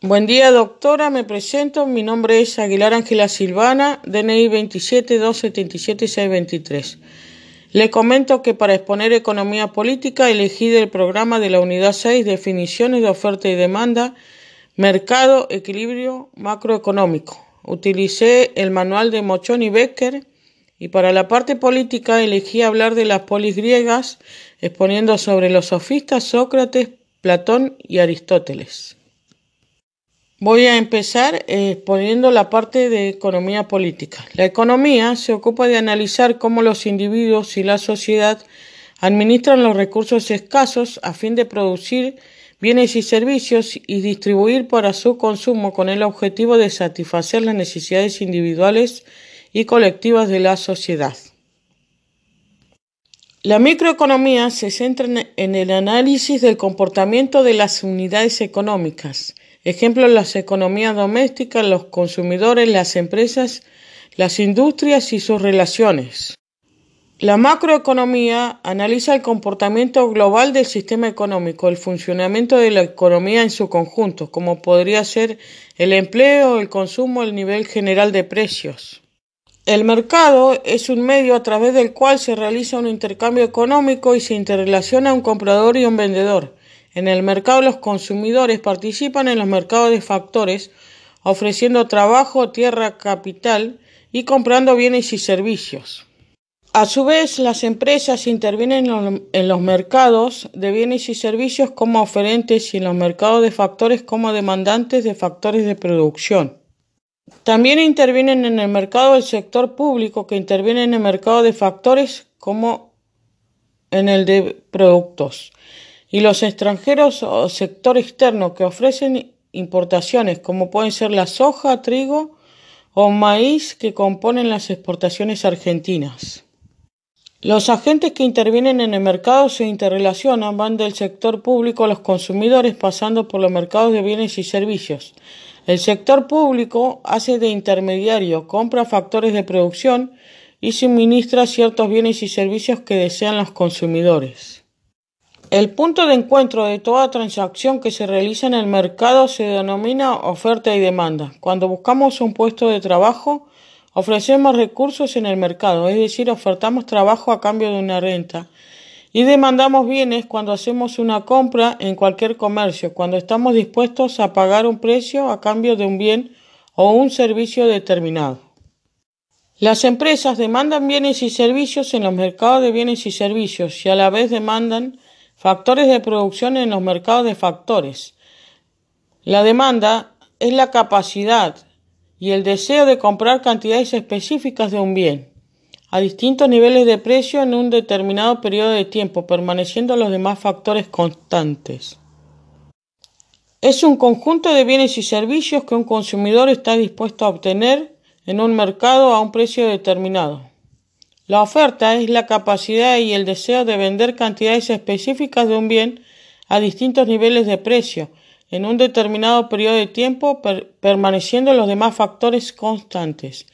Buen día, doctora. Me presento. Mi nombre es Aguilar Ángela Silvana, DNI 27 277 623. Le comento que para exponer economía política elegí del programa de la unidad 6 definiciones de oferta y demanda, mercado, equilibrio macroeconómico. Utilicé el manual de Mochón y Becker y para la parte política elegí hablar de las polis griegas, exponiendo sobre los sofistas Sócrates, Platón y Aristóteles. Voy a empezar exponiendo la parte de economía política. La economía se ocupa de analizar cómo los individuos y la sociedad administran los recursos escasos a fin de producir bienes y servicios y distribuir para su consumo con el objetivo de satisfacer las necesidades individuales y colectivas de la sociedad. La microeconomía se centra en el análisis del comportamiento de las unidades económicas, ejemplo las economías domésticas, los consumidores, las empresas, las industrias y sus relaciones. La macroeconomía analiza el comportamiento global del sistema económico, el funcionamiento de la economía en su conjunto, como podría ser el empleo, el consumo, el nivel general de precios. El mercado es un medio a través del cual se realiza un intercambio económico y se interrelaciona un comprador y un vendedor. En el mercado los consumidores participan en los mercados de factores, ofreciendo trabajo, tierra, capital y comprando bienes y servicios. A su vez, las empresas intervienen en los mercados de bienes y servicios como oferentes y en los mercados de factores como demandantes de factores de producción. También intervienen en el mercado del sector público, que interviene en el mercado de factores como en el de productos. Y los extranjeros o sector externo que ofrecen importaciones, como pueden ser la soja, trigo o maíz que componen las exportaciones argentinas. Los agentes que intervienen en el mercado se interrelacionan, van del sector público a los consumidores pasando por los mercados de bienes y servicios. El sector público hace de intermediario, compra factores de producción y suministra ciertos bienes y servicios que desean los consumidores. El punto de encuentro de toda transacción que se realiza en el mercado se denomina oferta y demanda. Cuando buscamos un puesto de trabajo, ofrecemos recursos en el mercado, es decir, ofertamos trabajo a cambio de una renta y demandamos bienes cuando hacemos una compra en cualquier comercio, cuando estamos dispuestos a pagar un precio a cambio de un bien o un servicio determinado. Las empresas demandan bienes y servicios en los mercados de bienes y servicios y a la vez demandan factores de producción en los mercados de factores. La demanda es la capacidad y el deseo de comprar cantidades específicas de un bien a distintos niveles de precio en un determinado periodo de tiempo, permaneciendo los demás factores constantes. Es un conjunto de bienes y servicios que un consumidor está dispuesto a obtener en un mercado a un precio determinado. La oferta es la capacidad y el deseo de vender cantidades específicas de un bien a distintos niveles de precio en un determinado periodo de tiempo, permaneciendo los demás factores constantes.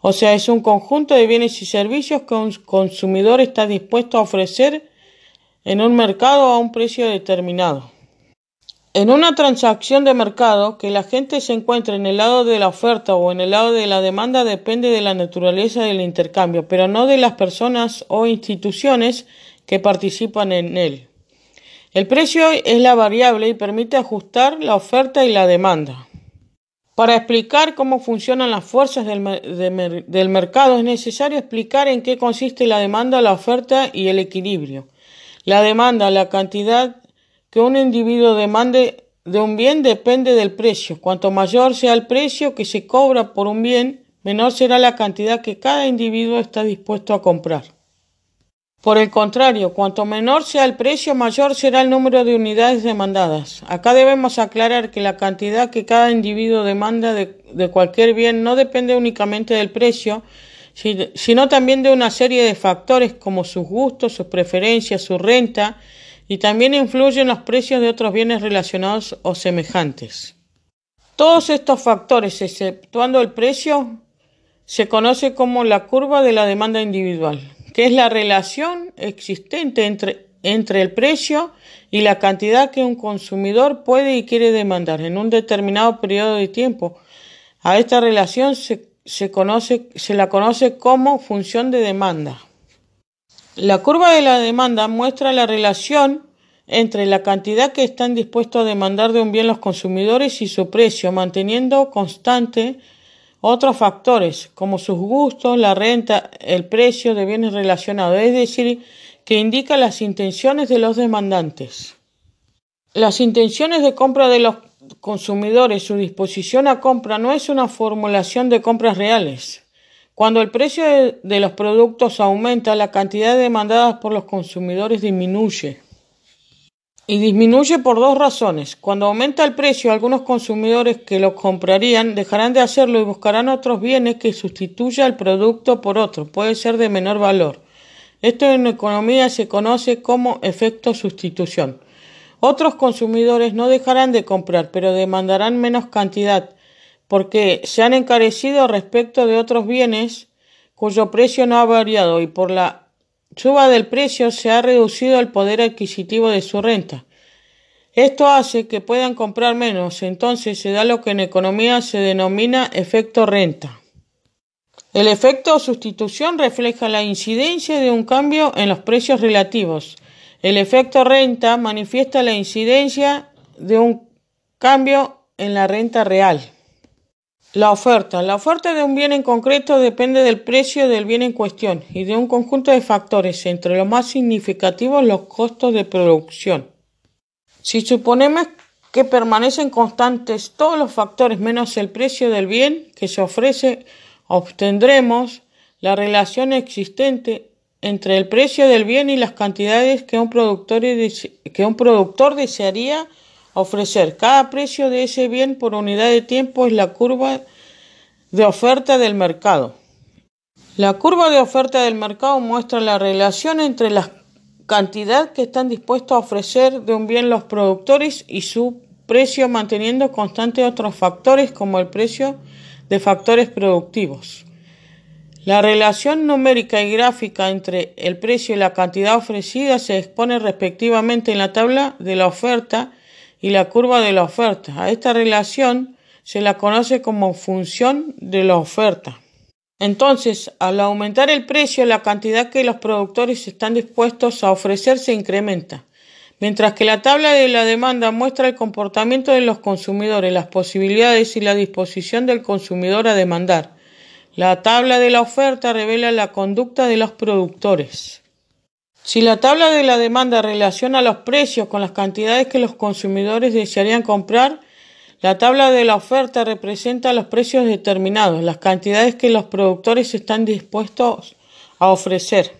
O sea, es un conjunto de bienes y servicios que un consumidor está dispuesto a ofrecer en un mercado a un precio determinado. En una transacción de mercado, que la gente se encuentre en el lado de la oferta o en el lado de la demanda depende de la naturaleza del intercambio, pero no de las personas o instituciones que participan en él. El precio es la variable y permite ajustar la oferta y la demanda. Para explicar cómo funcionan las fuerzas del, del, mercado es necesario explicar en qué consiste la demanda, la oferta y el equilibrio. La demanda, la cantidad que un individuo demande de un bien depende del precio. Cuanto mayor sea el precio que se cobra por un bien, menor será la cantidad que cada individuo está dispuesto a comprar. Por el contrario, cuanto menor sea el precio, mayor será el número de unidades demandadas. Acá debemos aclarar que la cantidad que cada individuo demanda de, cualquier bien no depende únicamente del precio, sino también de una serie de factores como sus gustos, sus preferencias, su renta, y también influyen los precios de otros bienes relacionados o semejantes. Todos estos factores, exceptuando el precio, se conoce como la curva de la demanda individual que es la relación existente entre, entre el precio y la cantidad que un consumidor puede y quiere demandar en un determinado periodo de tiempo. A esta relación se, se, conoce, se la conoce como función de demanda. La curva de la demanda muestra la relación entre la cantidad que están dispuestos a demandar de un bien los consumidores y su precio, manteniendo constante otros factores como sus gustos, la renta, el precio de bienes relacionados, es decir, que indica las intenciones de los demandantes. Las intenciones de compra de los consumidores, su disposición a compra no es una formulación de compras reales. Cuando el precio de, los productos aumenta, la cantidad demandada por los consumidores disminuye. Y disminuye por dos razones. Cuando aumenta el precio, algunos consumidores que los comprarían dejarán de hacerlo y buscarán otros bienes que sustituya el producto por otro. Puede ser de menor valor. Esto en economía se conoce como efecto sustitución. Otros consumidores no dejarán de comprar, pero demandarán menos cantidad, porque se han encarecido respecto de otros bienes cuyo precio no ha variado y por la suba del precio se ha reducido el poder adquisitivo de su renta. Esto hace que puedan comprar menos, entonces se da lo que en economía se denomina efecto renta. El efecto sustitución refleja la incidencia de un cambio en los precios relativos. El efecto renta manifiesta la incidencia de un cambio en la renta real. La oferta. La oferta de un bien en concreto depende del precio del bien en cuestión y de un conjunto de factores, entre los más significativos los costos de producción. Si suponemos que permanecen constantes todos los factores menos el precio del bien que se ofrece, obtendremos la relación existente entre el precio del bien y las cantidades que un productor, que un productor desearía ofrecer. Cada precio de ese bien por unidad de tiempo es la curva de oferta del mercado. La curva de oferta del mercado muestra la relación entre la cantidad que están dispuestos a ofrecer de un bien los productores y su precio manteniendo constante otros factores como el precio de factores productivos. La relación numérica y gráfica entre el precio y la cantidad ofrecida se expone respectivamente en la tabla de la oferta y la curva de la oferta. A esta relación se la conoce como función de la oferta. Entonces, al aumentar el precio, la cantidad que los productores están dispuestos a ofrecer se incrementa, mientras que la tabla de la demanda muestra el comportamiento de los consumidores, las posibilidades y la disposición del consumidor a demandar. La tabla de la oferta revela la conducta de los productores. Si la tabla de la demanda relaciona los precios con las cantidades que los consumidores desearían comprar, la tabla de la oferta representa los precios determinados, las cantidades que los productores están dispuestos a ofrecer.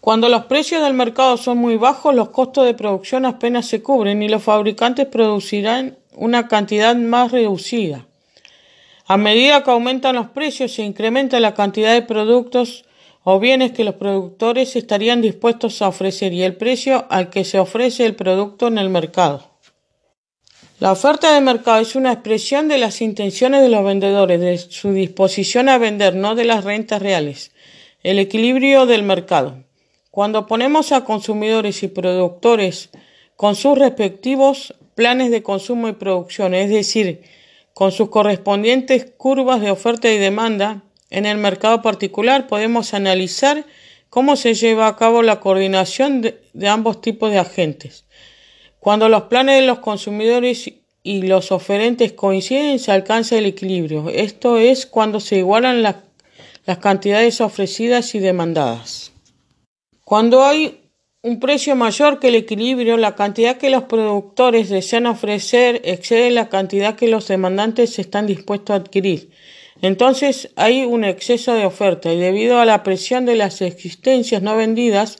Cuando los precios del mercado son muy bajos, los costos de producción apenas se cubren y los fabricantes producirán una cantidad más reducida. A medida que aumentan los precios, se incrementa la cantidad de productos o bienes que los productores estarían dispuestos a ofrecer y el precio al que se ofrece el producto en el mercado. La oferta de mercado es una expresión de las intenciones de los vendedores, de su disposición a vender, no de las rentas reales. El equilibrio del mercado. Cuando ponemos a consumidores y productores con sus respectivos planes de consumo y producción, es decir, con sus correspondientes curvas de oferta y demanda, en el mercado particular podemos analizar cómo se lleva a cabo la coordinación de, ambos tipos de agentes. Cuando los planes de los consumidores y los oferentes coinciden, se alcanza el equilibrio. Esto es cuando se igualan las cantidades ofrecidas y demandadas. Cuando hay un precio mayor que el equilibrio, la cantidad que los productores desean ofrecer excede la cantidad que los demandantes están dispuestos a adquirir. Entonces hay un exceso de oferta y debido a la presión de las existencias no vendidas,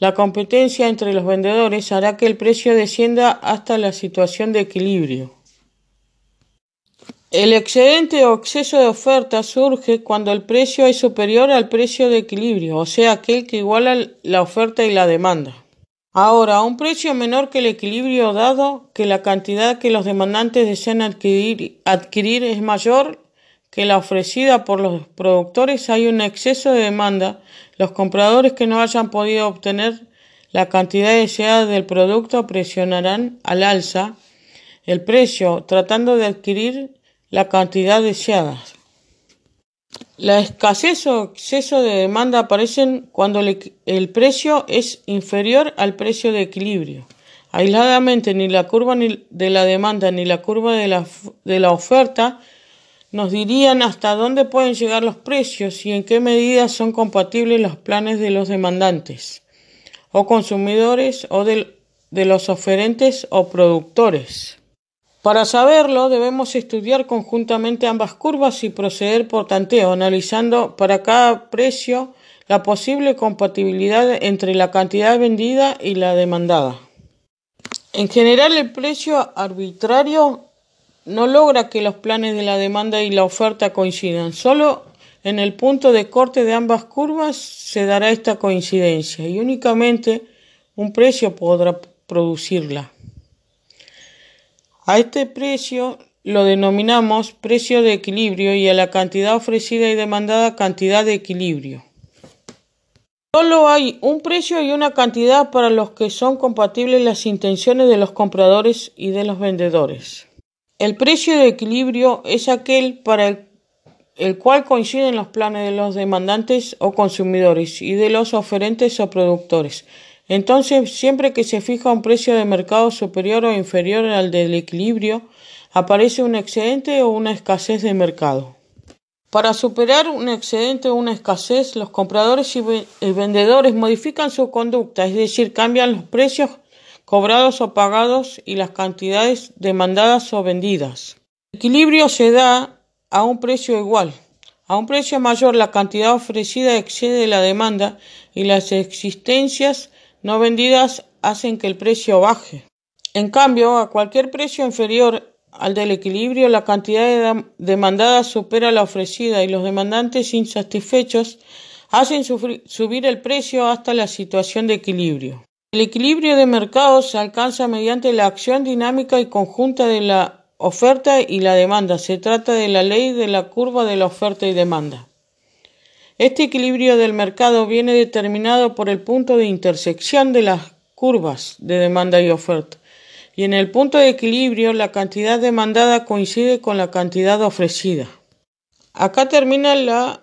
la competencia entre los vendedores hará que el precio descienda hasta la situación de equilibrio. El excedente o exceso de oferta surge cuando el precio es superior al precio de equilibrio, o sea, aquel que iguala la oferta y la demanda. Ahora, un precio menor que el equilibrio dado que la cantidad que los demandantes desean adquirir es mayor, que la ofrecida por los productores hay un exceso de demanda, los compradores que no hayan podido obtener la cantidad deseada del producto presionarán al alza el precio, tratando de adquirir la cantidad deseada. La escasez o exceso de demanda aparecen cuando el, precio es inferior al precio de equilibrio. Aisladamente, ni la curva de la demanda ni la curva de la, de la oferta nos dirían hasta dónde pueden llegar los precios y en qué medida son compatibles los planes de los demandantes o consumidores o de, de los oferentes o productores. Para saberlo debemos estudiar conjuntamente ambas curvas y proceder por tanteo, analizando para cada precio la posible compatibilidad entre la cantidad vendida y la demandada. En general el precio arbitrario no logra que los planes de la demanda y la oferta coincidan. Solo en el punto de corte de ambas curvas se dará esta coincidencia y únicamente un precio podrá producirla. A este precio lo denominamos precio de equilibrio y a la cantidad ofrecida y demandada cantidad de equilibrio. Solo hay un precio y una cantidad para los que son compatibles las intenciones de los compradores y de los vendedores. El precio de equilibrio es aquel para el, cual coinciden los planes de los demandantes o consumidores y de los oferentes o productores. Entonces, siempre que se fija un precio de mercado superior o inferior al del equilibrio, aparece un excedente o una escasez de mercado. Para superar un excedente o una escasez, los compradores y vendedores modifican su conducta, es decir, cambian los precios cobrados o pagados y las cantidades demandadas o vendidas. El equilibrio se da a un precio igual. A un precio mayor la cantidad ofrecida excede la demanda y las existencias no vendidas hacen que el precio baje. En cambio, a cualquier precio inferior al del equilibrio, la cantidad demandada supera la ofrecida y los demandantes insatisfechos hacen subir el precio hasta la situación de equilibrio. El equilibrio de mercado se alcanza mediante la acción dinámica y conjunta de la oferta y la demanda. Se trata de la ley de la curva de la oferta y demanda. Este equilibrio del mercado viene determinado por el punto de intersección de las curvas de demanda y oferta. Y en el punto de equilibrio la cantidad demandada coincide con la cantidad ofrecida. Acá termina la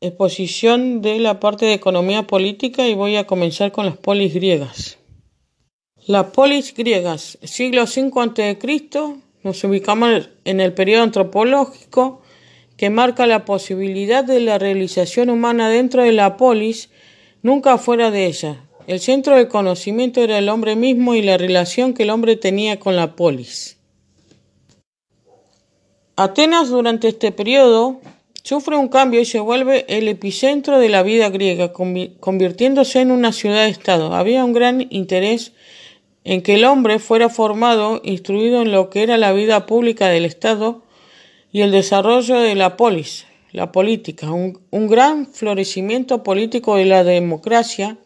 exposición de la parte de economía política y voy a comenzar con las polis griegas. Las polis griegas, siglo V a.C., nos ubicamos en el periodo antropológico que marca la posibilidad de la realización humana dentro de la polis, nunca fuera de ella. El centro del conocimiento era el hombre mismo y la relación que el hombre tenía con la polis. Atenas durante este periodo sufre un cambio y se vuelve el epicentro de la vida griega, convirtiéndose en una ciudad-estado. Había un gran interés en que el hombre fuera formado, instruido en lo que era la vida pública del Estado y el desarrollo de la polis, la política, un, gran florecimiento político de la democracia,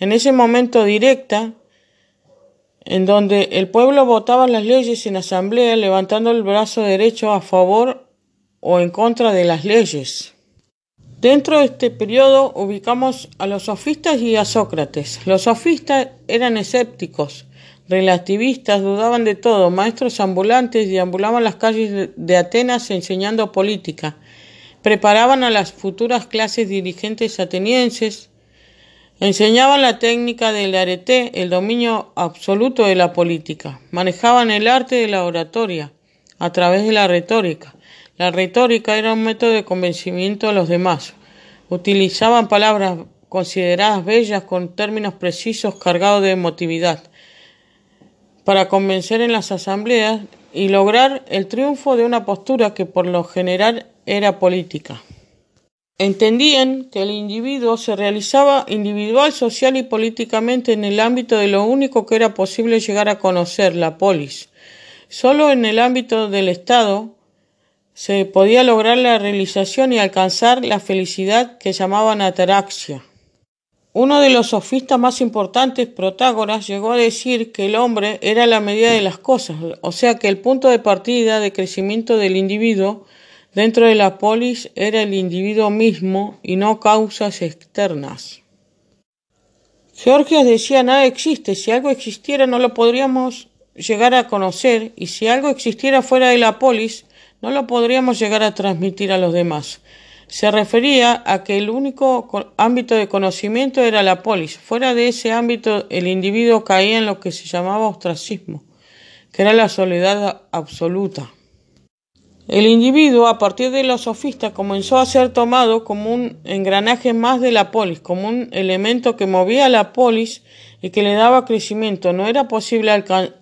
en ese momento directa, en donde el pueblo votaba las leyes en asamblea levantando el brazo derecho a favor o en contra de las leyes. Dentro de este periodo ubicamos a los sofistas y a Sócrates. Los sofistas eran escépticos, relativistas, dudaban de todo, maestros ambulantes deambulaban las calles de Atenas enseñando política, preparaban a las futuras clases dirigentes atenienses, enseñaban la técnica del arete, el dominio absoluto de la política, manejaban el arte de la oratoria a través de la retórica, la retórica era un método de convencimiento a los demás. Utilizaban palabras consideradas bellas con términos precisos cargados de emotividad para convencer en las asambleas y lograr el triunfo de una postura que por lo general era política. Entendían que el individuo se realizaba individual, social y políticamente en el ámbito de lo único que era posible llegar a conocer, la polis. Solo en el ámbito del Estado se podía lograr la realización y alcanzar la felicidad que llamaban ataraxia. Uno de los sofistas más importantes, Protágoras, llegó a decir que el hombre era la medida de las cosas, o sea que el punto de partida de crecimiento del individuo dentro de la polis era el individuo mismo y no causas externas. Georgias decía nada existe, si algo existiera no lo podríamos llegar a conocer y si algo existiera fuera de la polis no lo podríamos llegar a transmitir a los demás. Se refería a que el único ámbito de conocimiento era la polis. Fuera de ese ámbito el individuo caía en lo que se llamaba ostracismo, que era la soledad absoluta. El individuo, a partir de los sofistas, comenzó a ser tomado como un engranaje más de la polis, como un elemento que movía la polis y que le daba crecimiento. No era posible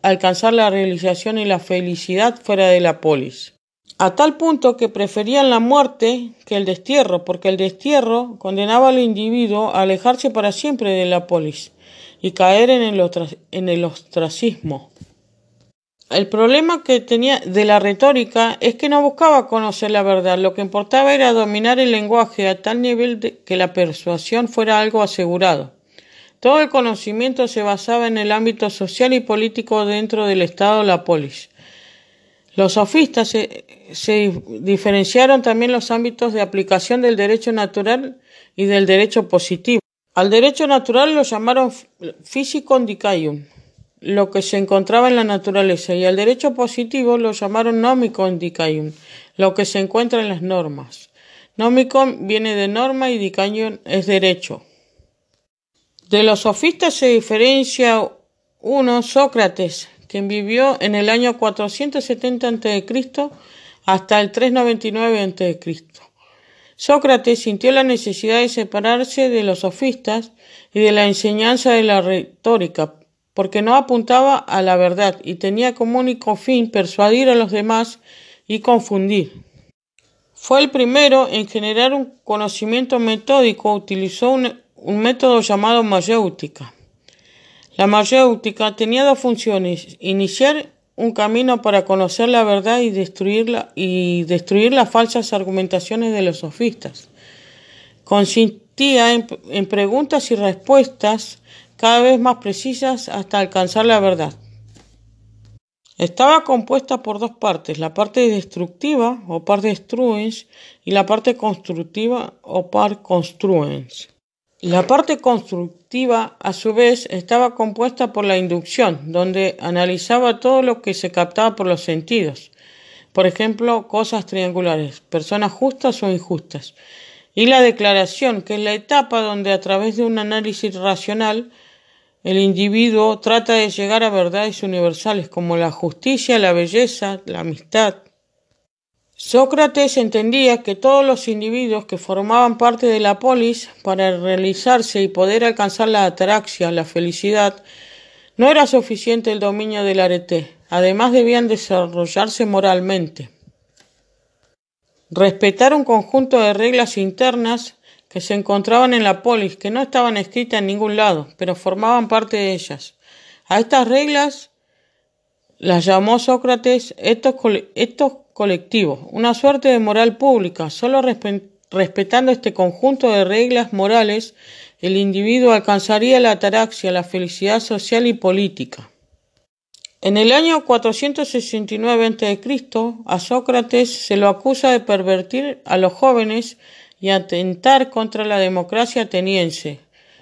alcanzar la realización y la felicidad fuera de la polis. A tal punto que preferían la muerte que el destierro, porque el destierro condenaba al individuo a alejarse para siempre de la polis y caer en el, ostracismo. El problema que tenía de la retórica es que no buscaba conocer la verdad, lo que importaba era dominar el lenguaje a tal nivel que la persuasión fuera algo asegurado. Todo el conocimiento se basaba en el ámbito social y político dentro del Estado la polis. Los sofistas se, diferenciaron también los ámbitos de aplicación del derecho natural y del derecho positivo. Al derecho natural lo llamaron físico indicaium, lo que se encontraba en la naturaleza, y al derecho positivo lo llamaron nómico indicaium, lo que se encuentra en las normas. Nómico viene de norma y dicaium es derecho. De los sofistas se diferencia uno, Sócrates, quien vivió en el año 470 a.C. hasta el 399 a.C. Sócrates sintió la necesidad de separarse de los sofistas y de la enseñanza de la retórica, porque no apuntaba a la verdad y tenía como único fin persuadir a los demás y confundir. Fue el primero en generar un conocimiento metódico, utilizó un, método llamado mayéutica. La mayéutica tenía dos funciones, iniciar un camino para conocer la verdad y, y destruir las falsas argumentaciones de los sofistas. Consistía en preguntas y respuestas cada vez más precisas hasta alcanzar la verdad. Estaba compuesta por dos partes, la parte destructiva o par destruens y la parte constructiva o par construens. La parte constructiva, a su vez, estaba compuesta por la inducción, donde analizaba todo lo que se captaba por los sentidos, por ejemplo, cosas triangulares, personas justas o injustas, y la declaración, que es la etapa donde a través de un análisis racional el individuo trata de llegar a verdades universales como la justicia, la belleza, la amistad. Sócrates entendía que todos los individuos que formaban parte de la polis, para realizarse y poder alcanzar la ataraxia, la felicidad, no era suficiente el dominio del arete, además debían desarrollarse moralmente. Respetar un conjunto de reglas internas que se encontraban en la polis, que no estaban escritas en ningún lado, pero formaban parte de ellas. A estas reglas las llamó Sócrates estos, colectivos, una suerte de moral pública. Solo respetando este conjunto de reglas morales, el individuo alcanzaría la ataraxia, la felicidad social y política. En el año 469 a.C., a Sócrates se lo acusa de pervertir a los jóvenes y atentar contra la democracia ateniense,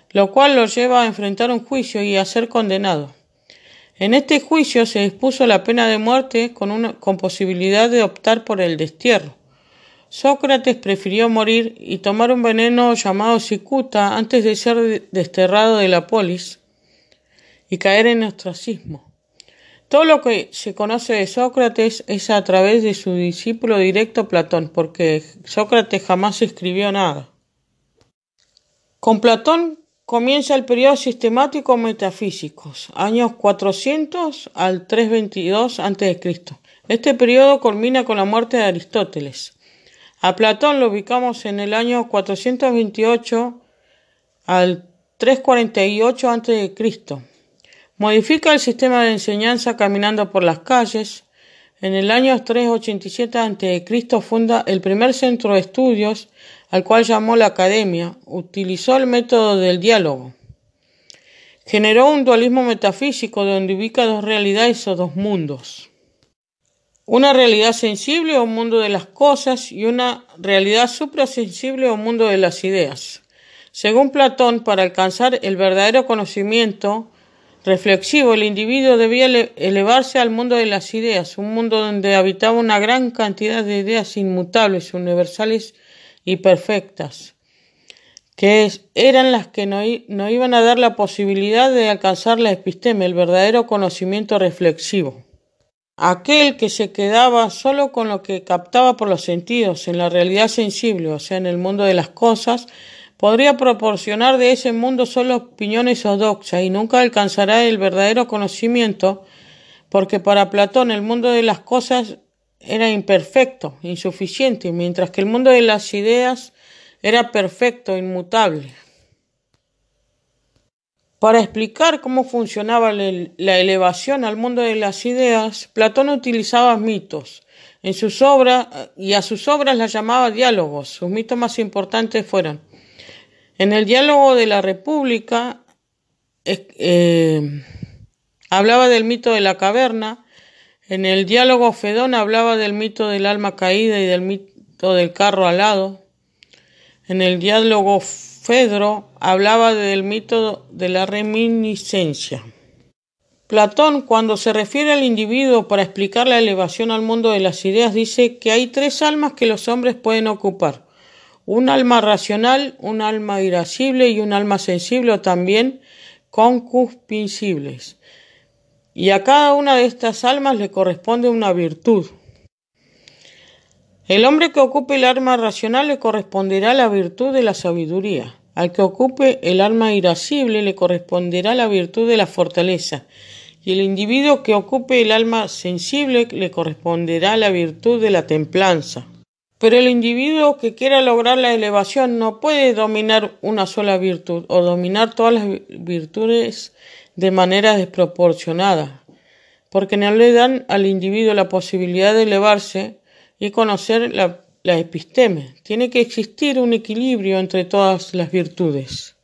lo cual lo lleva a enfrentar un juicio y a ser condenado. En este juicio se dispuso la pena de muerte con, con posibilidad de optar por el destierro. Sócrates prefirió morir y tomar un veneno llamado cicuta antes de ser desterrado de la polis y caer en ostracismo. Todo lo que se conoce de Sócrates es a través de su discípulo directo Platón, porque Sócrates jamás escribió nada. Con Platón comienza el periodo sistemático metafísicos, años 400 al 322 a.C. Este periodo culmina con la muerte de Aristóteles. A Platón lo ubicamos en el año 428 al 348 a.C. Modifica el sistema de enseñanza caminando por las calles. En el año 387 a.C. funda el primer centro de estudios, al cual llamó la Academia. Utilizó el método del diálogo. Generó un dualismo metafísico donde ubica dos realidades o dos mundos. Una realidad sensible o mundo de las cosas y una realidad suprasensible o mundo de las ideas. Según Platón, para alcanzar el verdadero conocimiento reflexivo, el individuo debía elevarse al mundo de las ideas, un mundo donde habitaba una gran cantidad de ideas inmutables, universales y perfectas, que eran las que no, iban a dar la posibilidad de alcanzar la episteme, el verdadero conocimiento reflexivo. Aquel que se quedaba solo con lo que captaba por los sentidos, en la realidad sensible, o sea, en el mundo de las cosas, podría proporcionar de ese mundo solo opiniones ortodoxas y nunca alcanzará el verdadero conocimiento, porque para Platón el mundo de las cosas era imperfecto, insuficiente, mientras que el mundo de las ideas era perfecto, inmutable. Para explicar cómo funcionaba la elevación al mundo de las ideas, Platón utilizaba mitos. En sus obras, y a sus obras las llamaba diálogos. Sus mitos más importantes fueron en el diálogo de la República eh, hablaba del mito de la caverna, en el diálogo Fedón hablaba del mito del alma caída y del mito del carro alado, en el diálogo Fedro hablaba del mito de la reminiscencia. Platón, cuando se refiere al individuo para explicar la elevación al mundo de las ideas, dice que hay tres almas que los hombres pueden ocupar un alma racional, un alma irascible y un alma sensible o también concupiscibles. Y a cada una de estas almas le corresponde una virtud. El hombre que ocupe el alma racional le corresponderá la virtud de la sabiduría. Al que ocupe el alma irascible le corresponderá la virtud de la fortaleza. Y el individuo que ocupe el alma sensible le corresponderá la virtud de la templanza. Pero el individuo que quiera lograr la elevación no puede dominar una sola virtud o dominar todas las virtudes de manera desproporcionada, porque no le dan al individuo la posibilidad de elevarse y conocer la, episteme. Tiene que existir un equilibrio entre todas las virtudes.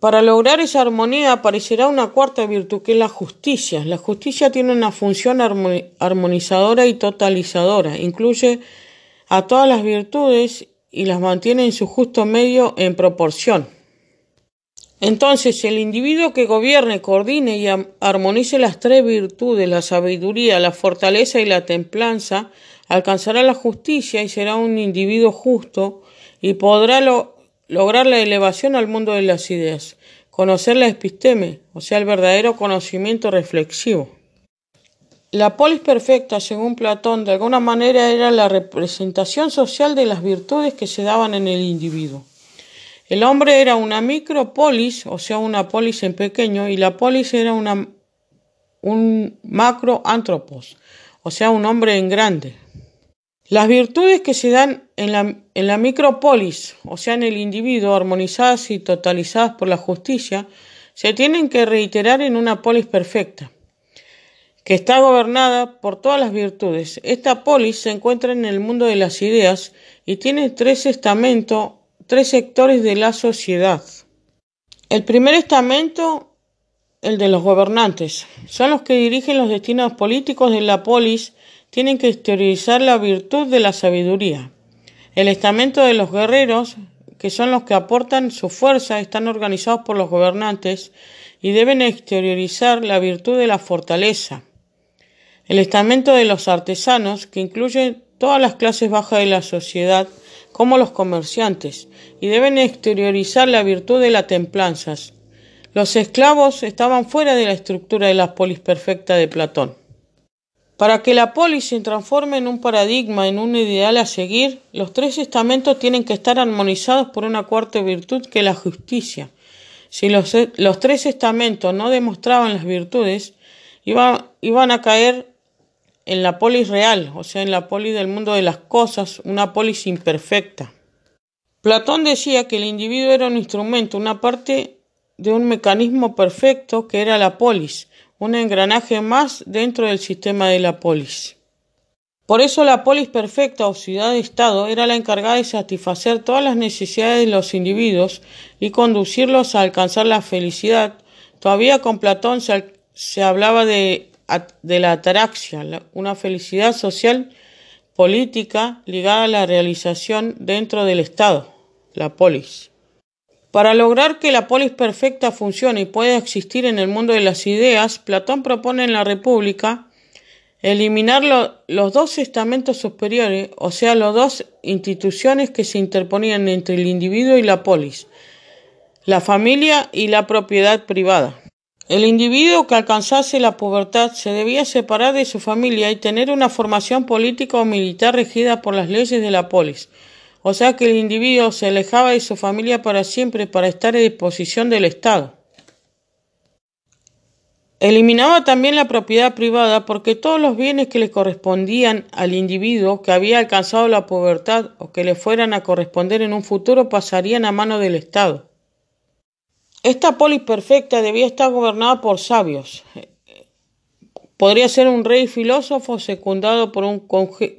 Para lograr esa armonía aparecerá una cuarta virtud que es la justicia. La justicia tiene una función armonizadora y totalizadora. Incluye a todas las virtudes y las mantiene en su justo medio en proporción. Entonces, el individuo que gobierne, coordine y armonice las tres virtudes, la sabiduría, la fortaleza y la templanza, alcanzará la justicia y será un individuo justo y podrá lograr la elevación al mundo de las ideas, conocer la episteme, o sea, el verdadero conocimiento reflexivo. La polis perfecta, según Platón, de alguna manera era la representación social de las virtudes que se daban en el individuo. El hombre era una micropolis, o sea, una polis en pequeño, y la polis era una, un macroantropos, o sea, un hombre en grande. Las virtudes que se dan en la, en la micropolis, o sea, en el individuo, armonizadas y totalizadas por la justicia, se tienen que reiterar en una polis perfecta que está gobernada por todas las virtudes. Esta polis se encuentra en el mundo de las ideas y tiene tres estamentos, tres sectores de la sociedad. El primer estamento, el de los gobernantes, son los que dirigen los destinos políticos de la polis, tienen que exteriorizar la virtud de la sabiduría. El estamento de los guerreros, que son los que aportan su fuerza, están organizados por los gobernantes y deben exteriorizar la virtud de la fortaleza. El estamento de los artesanos, que incluye todas las clases bajas de la sociedad, como los comerciantes, y deben exteriorizar la virtud de la templanza. Los esclavos estaban fuera de la estructura de la polis perfecta de Platón. Para que la polis se transforme en un paradigma, en un ideal a seguir, los tres estamentos tienen que estar armonizados por una cuarta virtud que es la justicia. Si los, los tres estamentos no demostraban las virtudes, iban a caer en la polis real, o sea, en la polis del mundo de las cosas, una polis imperfecta. Platón decía que el individuo era un instrumento, una parte de un mecanismo perfecto que era la polis, un engranaje más dentro del sistema de la polis. Por eso la polis perfecta o ciudad de Estado era la encargada de satisfacer todas las necesidades de los individuos y conducirlos a alcanzar la felicidad. Todavía con Platón se, se hablaba de de la ataraxia, una felicidad social política ligada a la realización dentro del Estado, la polis. Para lograr que la polis perfecta funcione y pueda existir en el mundo de las ideas, Platón propone en la República eliminar los dos estamentos superiores, o sea, las dos instituciones que se interponían entre el individuo y la polis, la familia y la propiedad privada. El individuo que alcanzase la pubertad se debía separar de su familia y tener una formación política o militar regida por las leyes de la polis. O sea que el individuo se alejaba de su familia para siempre para estar a disposición del Estado. Eliminaba también la propiedad privada porque todos los bienes que le correspondían al individuo que había alcanzado la pubertad o que le fueran a corresponder en un futuro pasarían a mano del Estado. Esta polis perfecta debía estar gobernada por sabios. Podría ser un rey filósofo secundado por un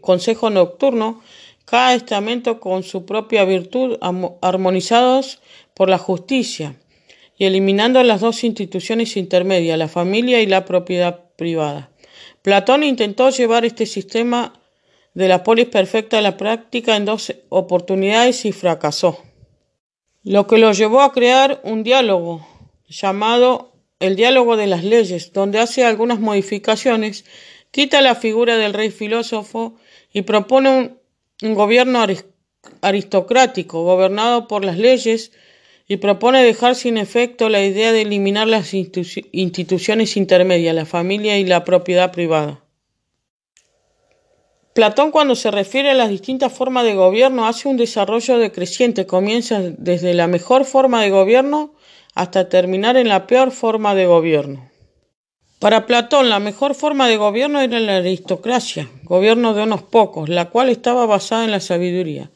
consejo nocturno, cada estamento con su propia virtud, armonizados por la justicia y eliminando las dos instituciones intermedias, la familia y la propiedad privada. Platón intentó llevar este sistema de la polis perfecta a la práctica en dos oportunidades y fracasó lo que lo llevó a crear un diálogo llamado el diálogo de las leyes, donde hace algunas modificaciones, quita la figura del rey filósofo y propone un, gobierno aristocrático, gobernado por las leyes, y propone dejar sin efecto la idea de eliminar las instituciones intermedias, la familia y la propiedad privada. Platón cuando se refiere a las distintas formas de gobierno hace un desarrollo decreciente, comienza desde la mejor forma de gobierno hasta terminar en la peor forma de gobierno. Para Platón la mejor forma de gobierno era la aristocracia, gobierno de unos pocos, la cual estaba basada en la sabiduría.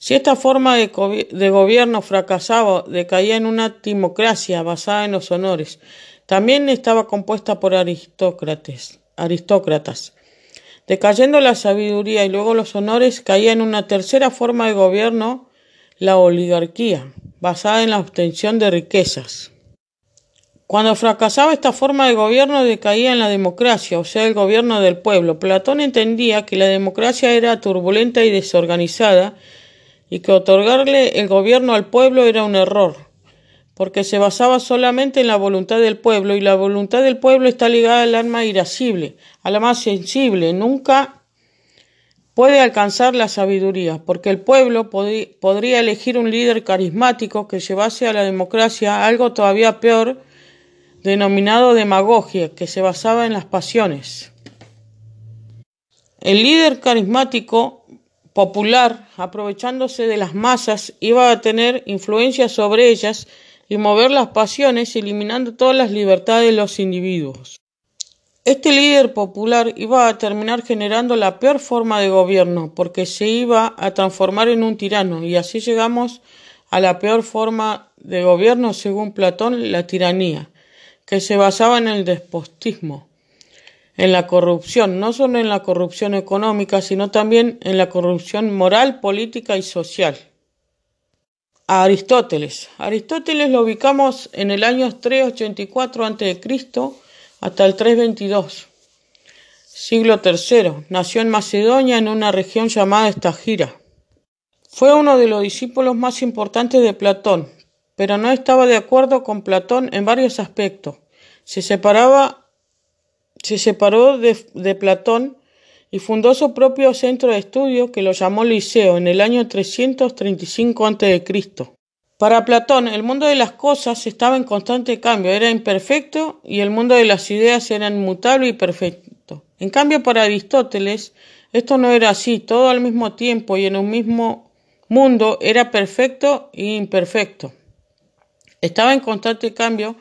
Si esta forma de, gobierno fracasaba, decaía en una timocracia basada en los honores. También estaba compuesta por aristócratas. Decayendo la sabiduría y luego los honores, caía en una tercera forma de gobierno, la oligarquía, basada en la obtención de riquezas. Cuando fracasaba esta forma de gobierno decaía en la democracia, o sea, el gobierno del pueblo. Platón entendía que la democracia era turbulenta y desorganizada y que otorgarle el gobierno al pueblo era un error porque se basaba solamente en la voluntad del pueblo y la voluntad del pueblo está ligada al alma irascible, a la más sensible, nunca puede alcanzar la sabiduría, porque el pueblo podría elegir un líder carismático que llevase a la democracia algo todavía peor, denominado demagogia, que se basaba en las pasiones. El líder carismático popular, aprovechándose de las masas, iba a tener influencia sobre ellas y mover las pasiones eliminando todas las libertades de los individuos. Este líder popular iba a terminar generando la peor forma de gobierno porque se iba a transformar en un tirano y así llegamos a la peor forma de gobierno según Platón, la tiranía, que se basaba en el despotismo, en la corrupción, no solo en la corrupción económica, sino también en la corrupción moral, política y social a Aristóteles. Aristóteles lo ubicamos en el año 384 a.C. hasta el 322, siglo III. Nació en Macedonia en una región llamada Estagira. Fue uno de los discípulos más importantes de Platón, pero no estaba de acuerdo con Platón en varios aspectos. Se separaba se separó de, de Platón y fundó su propio centro de estudio que lo llamó Liceo en el año 335 a.C. Para Platón, el mundo de las cosas estaba en constante cambio, era imperfecto y el mundo de las ideas era inmutable y perfecto. En cambio, para Aristóteles, esto no era así, todo al mismo tiempo y en un mismo mundo era perfecto e imperfecto. Estaba en constante cambio,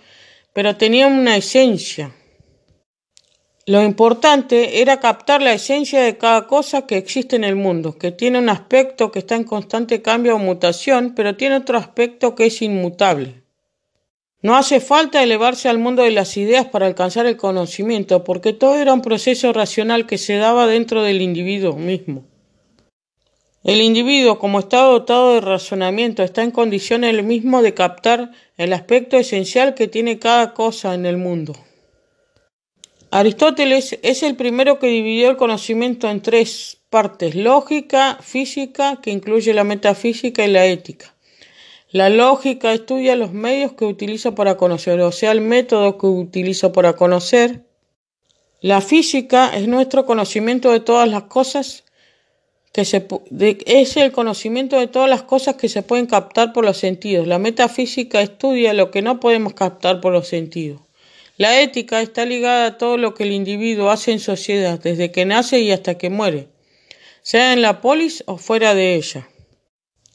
pero tenía una esencia. Lo importante era captar la esencia de cada cosa que existe en el mundo, que tiene un aspecto que está en constante cambio o mutación, pero tiene otro aspecto que es inmutable. No hace falta elevarse al mundo de las ideas para alcanzar el conocimiento, porque todo era un proceso racional que se daba dentro del individuo mismo. El individuo, como está dotado de razonamiento, está en condiciones el mismo de captar el aspecto esencial que tiene cada cosa en el mundo. Aristóteles es el primero que dividió el conocimiento en tres partes, lógica, física, que incluye la metafísica y la ética. La lógica estudia los medios que utilizo para conocer, o sea, el método que utilizo para conocer. La física es nuestro conocimiento de todas las cosas que se es el conocimiento de todas las cosas que se pueden captar por los sentidos. La metafísica estudia lo que no podemos captar por los sentidos. La ética está ligada a todo lo que el individuo hace en sociedad, desde que nace y hasta que muere, sea en la polis o fuera de ella.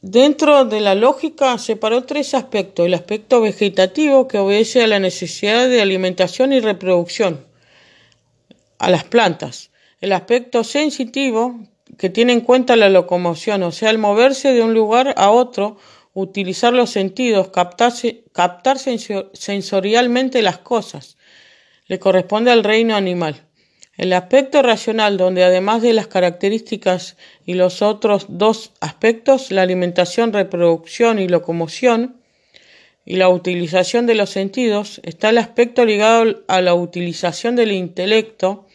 Dentro de la lógica separó tres aspectos. El aspecto vegetativo, que obedece a la necesidad de alimentación y reproducción, a las plantas. El aspecto sensitivo, que tiene en cuenta la locomoción, o sea, el moverse de un lugar a otro, utilizar los sentidos, captarse, captar sensorialmente las cosas. Le corresponde al reino animal. El aspecto racional, donde además de las características y los otros dos aspectos, la alimentación, reproducción y locomoción, y la utilización de los sentidos, está el aspecto ligado a la utilización del intelecto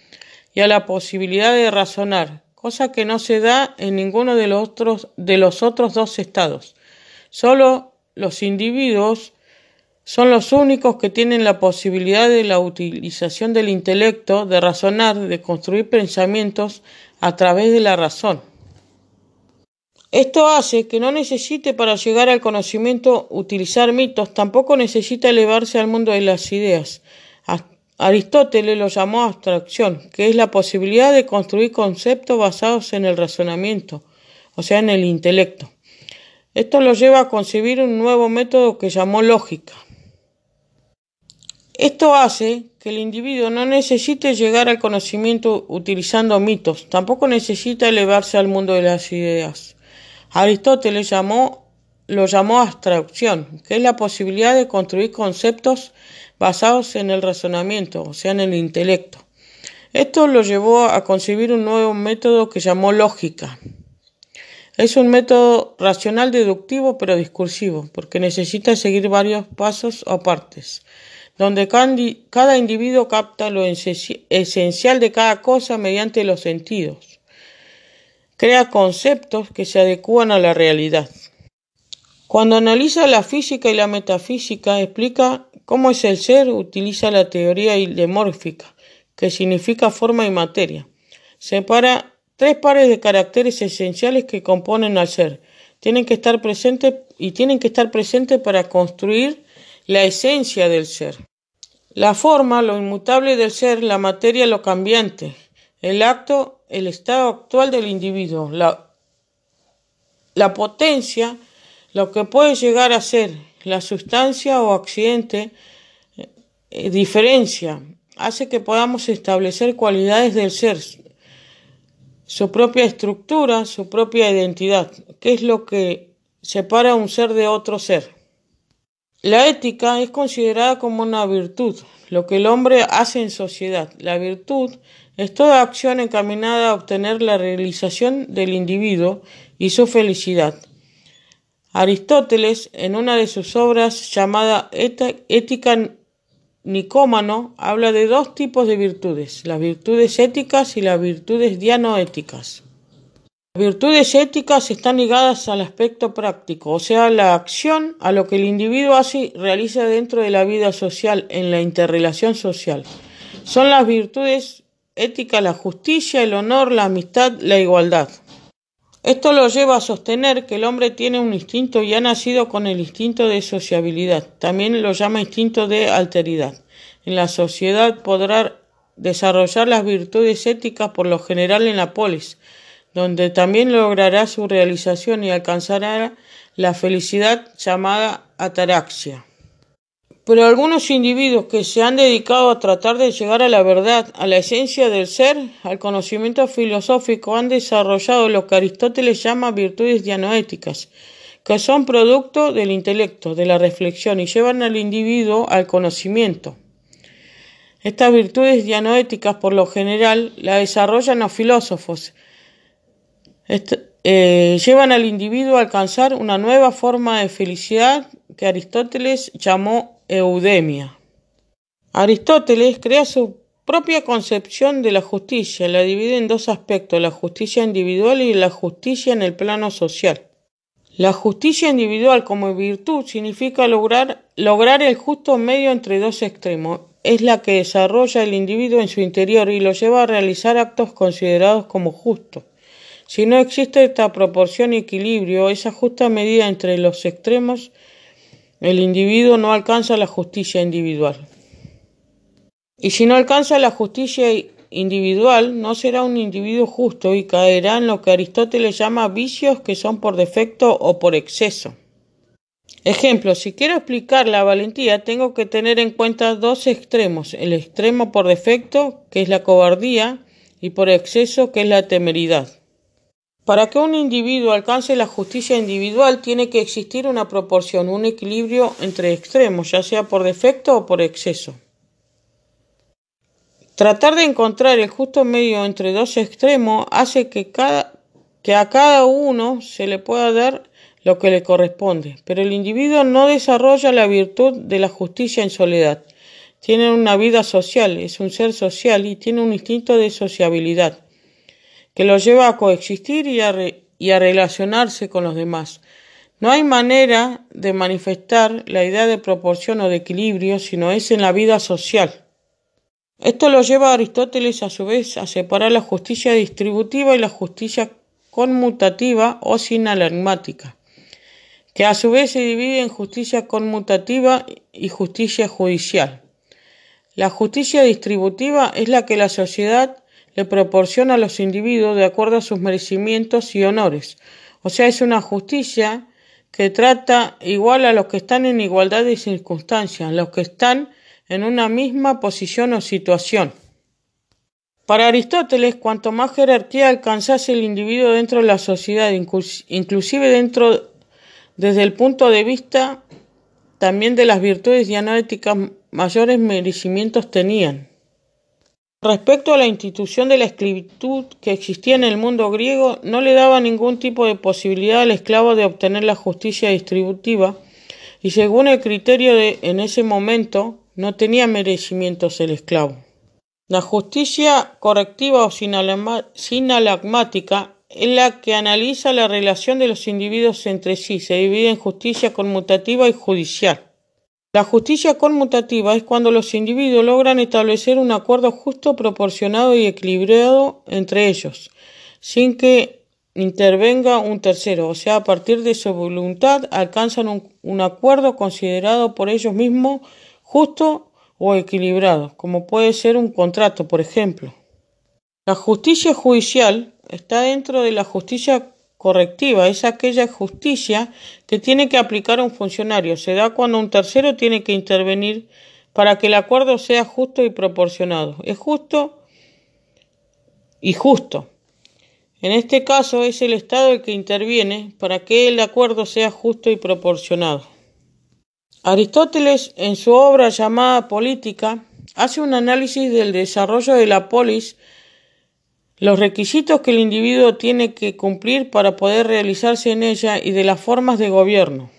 y a la posibilidad de razonar, cosa que no se da en ninguno de los otros, de los otros dos estados. Solo los individuos son los únicos que tienen la posibilidad de la utilización del intelecto, de razonar, de construir pensamientos a través de la razón. Esto hace que no necesite para llegar al conocimiento utilizar mitos, tampoco necesita elevarse al mundo de las ideas. Aristóteles lo llamó abstracción, que es la posibilidad de construir conceptos basados en el razonamiento, o sea, en el intelecto. Esto lo lleva a concebir un nuevo método que llamó lógica. Esto hace que el individuo no necesite llegar al conocimiento utilizando mitos, tampoco necesita elevarse al mundo de las ideas. Aristóteles llamó, lo llamó abstracción, que es la posibilidad de construir conceptos basados en el razonamiento, o sea, en el intelecto. Esto lo llevó a concebir un nuevo método que llamó lógica. Es un método racional deductivo pero discursivo, porque necesita seguir varios pasos o partes donde cada individuo capta lo esencial de cada cosa mediante los sentidos. Crea conceptos que se adecúan a la realidad. Cuando analiza la física y la metafísica, explica cómo es el ser, utiliza la teoría ilemórfica, que significa forma y materia. Separa tres pares de caracteres esenciales que componen al ser. Tienen que estar presentes y tienen que estar presentes para construir la esencia del ser. La forma, lo inmutable del ser, la materia, lo cambiante, el acto, el estado actual del individuo, la, la potencia, lo que puede llegar a ser, la sustancia o accidente, eh, diferencia, hace que podamos establecer cualidades del ser, su propia estructura, su propia identidad, que es lo que separa un ser de otro ser. La ética es considerada como una virtud, lo que el hombre hace en sociedad. La virtud es toda acción encaminada a obtener la realización del individuo y su felicidad. Aristóteles, en una de sus obras llamada Ética Nicómano, habla de dos tipos de virtudes, las virtudes éticas y las virtudes dianoéticas. Las virtudes éticas están ligadas al aspecto práctico, o sea, la acción a lo que el individuo hace realiza dentro de la vida social, en la interrelación social. Son las virtudes éticas la justicia, el honor, la amistad, la igualdad. Esto lo lleva a sostener que el hombre tiene un instinto y ha nacido con el instinto de sociabilidad. También lo llama instinto de alteridad. En la sociedad podrá desarrollar las virtudes éticas por lo general en la polis, donde también logrará su realización y alcanzará la felicidad llamada ataraxia. Pero algunos individuos que se han dedicado a tratar de llegar a la verdad, a la esencia del ser, al conocimiento filosófico, han desarrollado lo que Aristóteles llama virtudes dianoéticas, que son producto del intelecto, de la reflexión y llevan al individuo al conocimiento. Estas virtudes dianoéticas, por lo general, las desarrollan los filósofos, eh, llevan al individuo a alcanzar una nueva forma de felicidad que Aristóteles llamó eudemia. Aristóteles crea su propia concepción de la justicia, la divide en dos aspectos, la justicia individual y la justicia en el plano social. La justicia individual como virtud significa lograr, lograr el justo medio entre dos extremos. Es la que desarrolla el individuo en su interior y lo lleva a realizar actos considerados como justos. Si no existe esta proporción y equilibrio, esa justa medida entre los extremos, el individuo no alcanza la justicia individual. Y si no alcanza la justicia individual, no será un individuo justo y caerá en lo que Aristóteles llama vicios que son por defecto o por exceso. Ejemplo, si quiero explicar la valentía, tengo que tener en cuenta dos extremos, el extremo por defecto, que es la cobardía, y por exceso, que es la temeridad. Para que un individuo alcance la justicia individual, tiene que existir una proporción, un equilibrio entre extremos, ya sea por defecto o por exceso. Tratar de encontrar el justo medio entre dos extremos hace que, que a cada uno se le pueda dar lo que le corresponde, pero el individuo no desarrolla la virtud de la justicia en soledad. Tiene una vida social, es un ser social y tiene un instinto de sociabilidad que lo lleva a coexistir y a, relacionarse con los demás. No hay manera de manifestar la idea de proporción o de equilibrio, sino es en la vida social. Esto lo lleva a Aristóteles a su vez a separar la justicia distributiva y la justicia conmutativa o sinalagmática, que a su vez se divide en justicia conmutativa y justicia judicial. La justicia distributiva es la que la sociedad le proporciona a los individuos de acuerdo a sus merecimientos y honores, o sea, es una justicia que trata igual a los que están en igualdad de circunstancias, los que están en una misma posición o situación. Para Aristóteles, cuanto más jerarquía alcanzase el individuo dentro de la sociedad, inclusive dentro desde el punto de vista también de las virtudes dianéticas, mayores merecimientos tenían. Respecto a la institución de la esclavitud que existía en el mundo griego, no le daba ningún tipo de posibilidad al esclavo de obtener la justicia distributiva, y según el criterio de en ese momento, no tenía merecimientos el esclavo. La justicia correctiva o sinalagmática es la que analiza la relación de los individuos entre sí. Se divide en justicia conmutativa y judicial. La justicia conmutativa es cuando los individuos logran establecer un acuerdo justo, proporcionado y equilibrado entre ellos, sin que intervenga un tercero, o sea, a partir de su voluntad alcanzan un, un acuerdo considerado por ellos mismos justo o equilibrado, como puede ser un contrato, por ejemplo. La justicia judicial está dentro de la justicia correctiva, es aquella justicia que tiene que aplicar un funcionario. Se da cuando un tercero tiene que intervenir para que el acuerdo sea justo y proporcionado. Es justo y justo. En este caso es el Estado el que interviene para que el acuerdo sea justo y proporcionado. Aristóteles, en su obra llamada Política, hace un análisis del desarrollo de la polis, los requisitos que el individuo tiene que cumplir para poder realizarse en ella y de las formas de gobierno.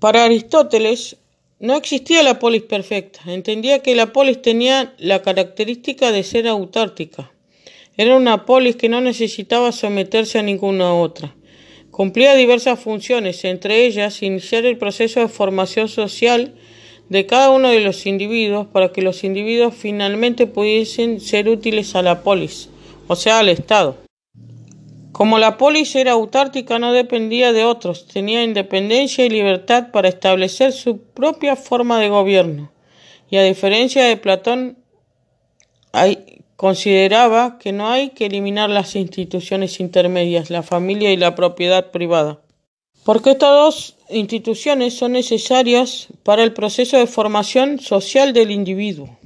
Para Aristóteles, no existía la polis perfecta, entendía que la polis tenía la característica de ser autártica. Era una polis que no necesitaba someterse a ninguna otra. Cumplía diversas funciones, entre ellas iniciar el proceso de formación social de cada uno de los individuos para que los individuos finalmente pudiesen ser útiles a la polis, o sea, al Estado. Como la polis era autártica, no dependía de otros, tenía independencia y libertad para establecer su propia forma de gobierno. Y a diferencia de Platón, Consideraba que no hay que eliminar las instituciones intermedias, la familia y la propiedad privada, porque estas dos instituciones son necesarias para el proceso de formación social del individuo.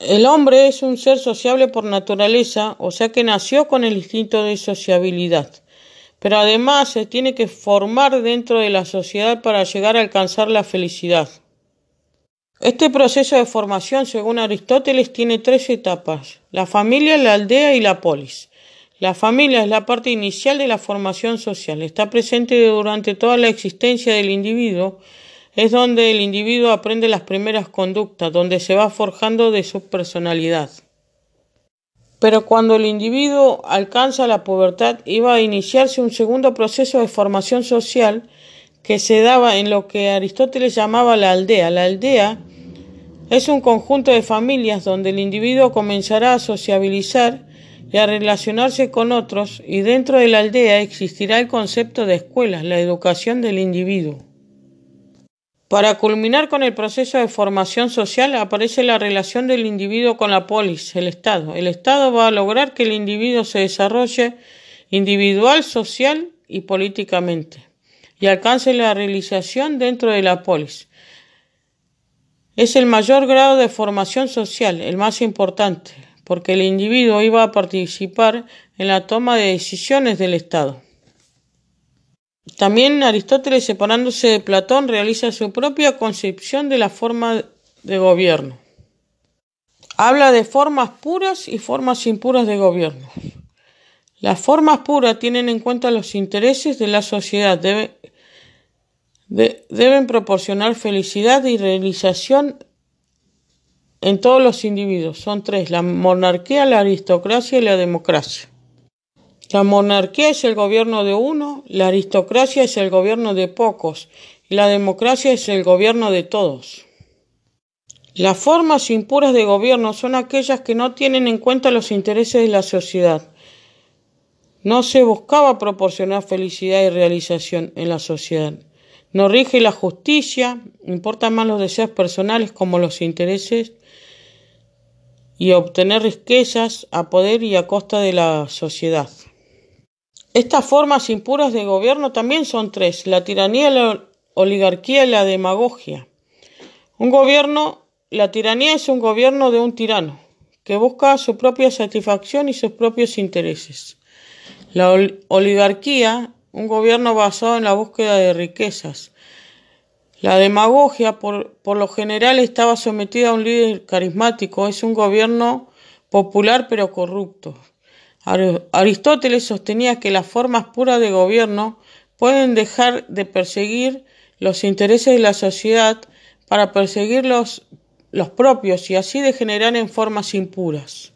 El hombre es un ser sociable por naturaleza, o sea que nació con el instinto de sociabilidad, pero además se tiene que formar dentro de la sociedad para llegar a alcanzar la felicidad. Este proceso de formación, según Aristóteles, tiene tres etapas, la familia, la aldea y la polis. La familia es la parte inicial de la formación social, está presente durante toda la existencia del individuo, es donde el individuo aprende las primeras conductas, donde se va forjando de su personalidad. Pero cuando el individuo alcanza la pubertad iba a iniciarse un segundo proceso de formación social que se daba en lo que Aristóteles llamaba la aldea. La aldea es un conjunto de familias donde el individuo comenzará a sociabilizar y a relacionarse con otros y dentro de la aldea existirá el concepto de escuelas, la educación del individuo. Para culminar con el proceso de formación social aparece la relación del individuo con la polis, el Estado. El Estado va a lograr que el individuo se desarrolle individual, social y políticamente y alcance la realización dentro de la polis. Es el mayor grado de formación social, el más importante, porque el individuo iba a participar en la toma de decisiones del Estado. También Aristóteles, separándose de Platón, realiza su propia concepción de la forma de gobierno. Habla de formas puras y formas impuras de gobierno. Las formas puras tienen en cuenta los intereses de la sociedad, deben proporcionar felicidad y realización en todos los individuos. Son tres, la monarquía, la aristocracia y la democracia. La monarquía es el gobierno de uno, la aristocracia es el gobierno de pocos y la democracia es el gobierno de todos. Las formas impuras de gobierno son aquellas que no tienen en cuenta los intereses de la sociedad. No se buscaba proporcionar felicidad y realización en la sociedad. No rige la justicia, importan más los deseos personales como los intereses y obtener riquezas a poder y a costa de la sociedad. Estas formas impuras de gobierno también son tres, la tiranía, la oligarquía y la demagogia. Un gobierno, la tiranía es un gobierno de un tirano, que busca su propia satisfacción y sus propios intereses. La oligarquía, un gobierno basado en la búsqueda de riquezas. La demagogia, por, por lo general, estaba sometida a un líder carismático, es un gobierno popular pero corrupto. Aristóteles sostenía que las formas puras de gobierno pueden dejar de perseguir los intereses de la sociedad para perseguir los, propios y así degenerar en formas impuras.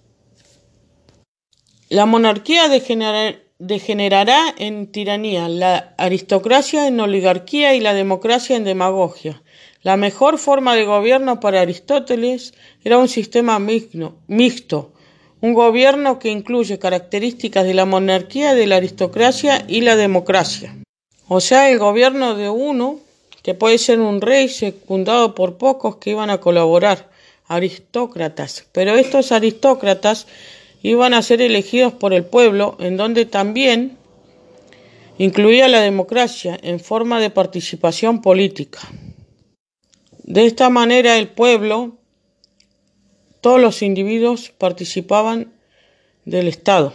La monarquía degenerará en tiranía, la aristocracia en oligarquía y la democracia en demagogia. La mejor forma de gobierno para Aristóteles era un sistema mixto un gobierno que incluye características de la monarquía, de la aristocracia y la democracia. O sea, el gobierno de uno, que puede ser un rey secundado por pocos que iban a colaborar, aristócratas. Pero estos aristócratas iban a ser elegidos por el pueblo, en donde también incluía la democracia en forma de participación política. De esta manera el pueblo todos los individuos participaban del Estado.